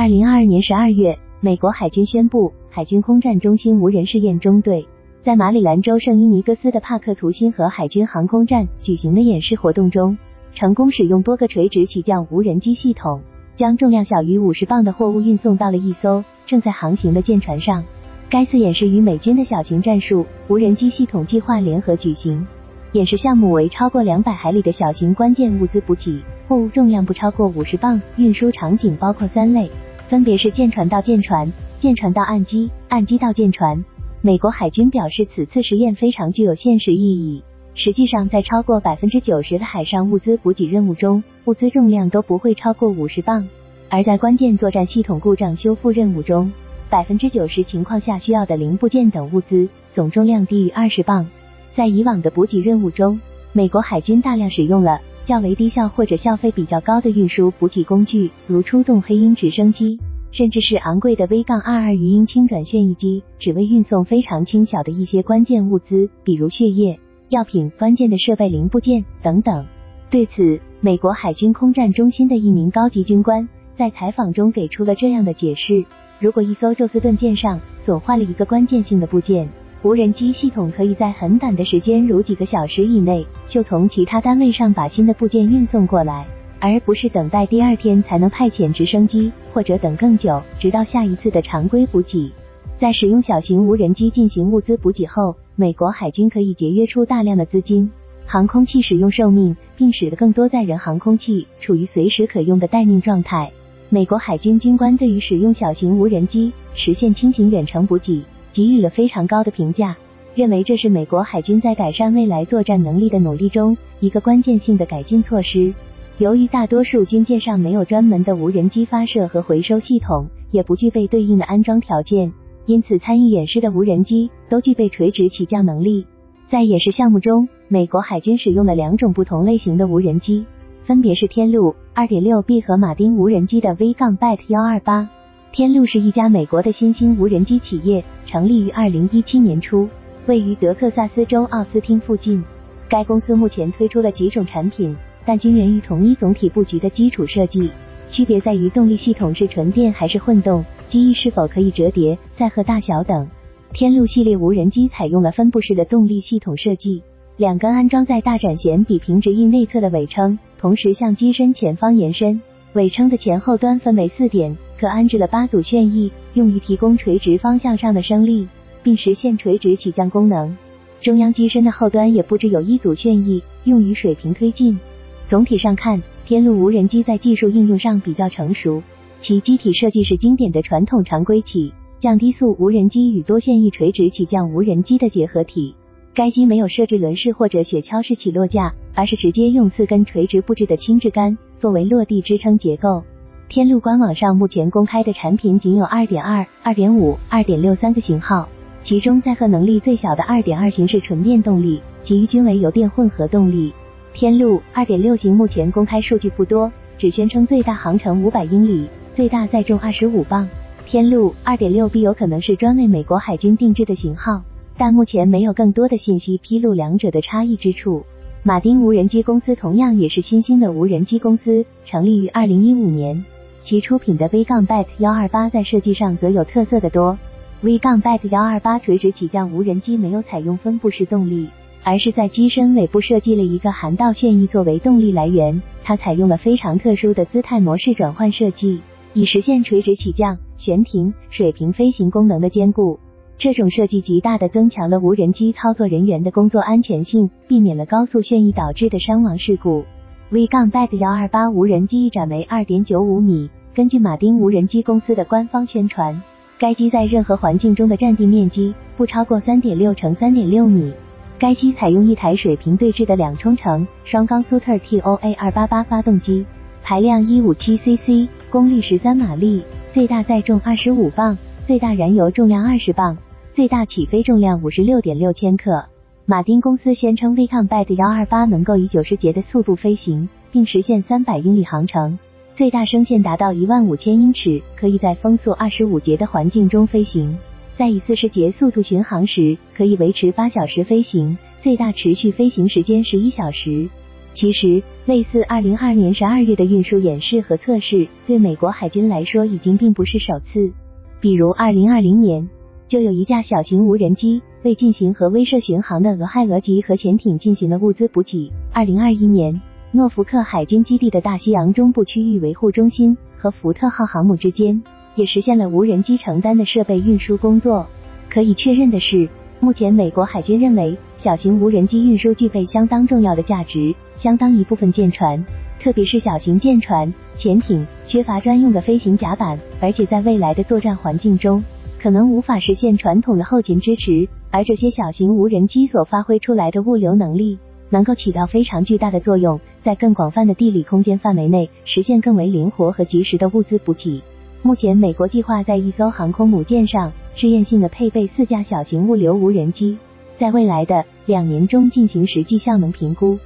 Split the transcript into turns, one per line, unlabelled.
二零二二年十二月，美国海军宣布，海军空战中心无人试验中队在马里兰州圣伊尼戈斯的帕克图辛河海军航空站举行的演示活动中，成功使用多个垂直起降无人机系统，将重量小于五十磅的货物运送到了一艘正在航行的舰船上。该次演示与美军的小型战术无人机系统计划联合举行。演示项目为超过两百海里的小型关键物资补给，货物重量不超过五十磅。运输场景包括三类。分别是舰船到舰船、舰船到岸基、岸基到舰船。美国海军表示，此次实验非常具有现实意义。实际上，在超过百分之九十的海上物资补给任务中，物资重量都不会超过五十磅；而在关键作战系统故障修复任务中，百分之九十情况下需要的零部件等物资总重量低于二十磅。在以往的补给任务中，美国海军大量使用了。较为低效或者效费比较高的运输补给工具，如出动黑鹰直升机，甚至是昂贵的 V- 杠二二鱼鹰轻转旋翼机，只为运送非常轻小的一些关键物资，比如血液、药品、关键的设备零部件等等。对此，美国海军空战中心的一名高级军官在采访中给出了这样的解释：如果一艘宙斯盾舰上损坏了一个关键性的部件，无人机系统可以在很短的时间，如几个小时以内，就从其他单位上把新的部件运送过来，而不是等待第二天才能派遣直升机，或者等更久，直到下一次的常规补给。在使用小型无人机进行物资补给后，美国海军可以节约出大量的资金，航空器使用寿命，并使得更多载人航空器处于随时可用的待命状态。美国海军军官对于使用小型无人机实现轻型远程补给。给予了非常高的评价，认为这是美国海军在改善未来作战能力的努力中一个关键性的改进措施。由于大多数军舰上没有专门的无人机发射和回收系统，也不具备对应的安装条件，因此参与演示的无人机都具备垂直起降能力。在演示项目中，美国海军使用了两种不同类型的无人机，分别是天路 2.6B 和马丁无人机的 V- 杠 Bat 幺二八。天路是一家美国的新兴无人机企业，成立于二零一七年初，位于德克萨斯州奥斯汀附近。该公司目前推出了几种产品，但均源于同一总体布局的基础设计，区别在于动力系统是纯电还是混动，机翼是否可以折叠、载荷大小等。天路系列无人机采用了分布式的动力系统设计，两根安装在大展弦比平直翼内侧的尾撑，同时向机身前方延伸。尾撑的前后端分为四点，可安置了八组旋翼，用于提供垂直方向上的升力，并实现垂直起降功能。中央机身的后端也布置有一组旋翼，用于水平推进。总体上看，天路无人机在技术应用上比较成熟，其机体设计是经典的传统常规起降低速无人机与多旋翼垂直起降无人机的结合体。该机没有设置轮式或者雪橇式起落架，而是直接用四根垂直布置的轻质杆作为落地支撑结构。天路官网上目前公开的产品仅有二点二、二点五、二点六三个型号，其中载荷能力最小的二点二型是纯电动力，其余均为油电混合动力。天路二点六型目前公开数据不多，只宣称最大航程五百英里，最大载重二十五磅。天路二点六 B 有可能是专为美国海军定制的型号。但目前没有更多的信息披露两者的差异之处。马丁无人机公司同样也是新兴的无人机公司，成立于二零一五年。其出品的 V 杠 Bat 幺二八在设计上则有特色的多。V 杠 Bat 幺二八垂直起降无人机没有采用分布式动力，而是在机身尾部设计了一个涵道旋翼作为动力来源。它采用了非常特殊的姿态模式转换设计，以实现垂直起降、悬停、水平飞行功能的兼顾。这种设计极大的增强了无人机操作人员的工作安全性，避免了高速旋翼导致的伤亡事故。V 杠 Bat 幺二八无人机翼展为二点九五米。根据马丁无人机公司的官方宣传，该机在任何环境中的占地面积不超过三点六乘三点六米。该机采用一台水平对置的两冲程双缸苏特 TOA 二八八发动机，排量一五七 CC，功率十三马力，最大载重二十五磅，最大燃油重量二十磅。最大起飞重量五十六点六千克。马丁公司宣称 v c o m b a t 幺二八能够以九十节的速度飞行，并实现三百英里航程，最大升限达到一万五千英尺，可以在风速二十五节的环境中飞行。在以四十节速度巡航时，可以维持八小时飞行，最大持续飞行时间十一小时。其实，类似二零二二年十二月的运输演示和测试，对美国海军来说已经并不是首次。比如二零二零年，就有一架小型无人机为进行核威慑巡航的俄亥俄级核潜艇进行了物资补给。二零二一年，诺福克海军基地的大西洋中部区域维护中心和福特号航母之间也实现了无人机承担的设备运输工作。可以确认的是。目前，美国海军认为小型无人机运输具备相当重要的价值。相当一部分舰船，特别是小型舰船、潜艇，缺乏专用的飞行甲板，而且在未来的作战环境中，可能无法实现传统的后勤支持。而这些小型无人机所发挥出来的物流能力，能够起到非常巨大的作用，在更广泛的地理空间范围内实现更为灵活和及时的物资补给。目前，美国计划在一艘航空母舰上试验性的配备四架小型物流无人机，在未来的两年中进行实际效能评估。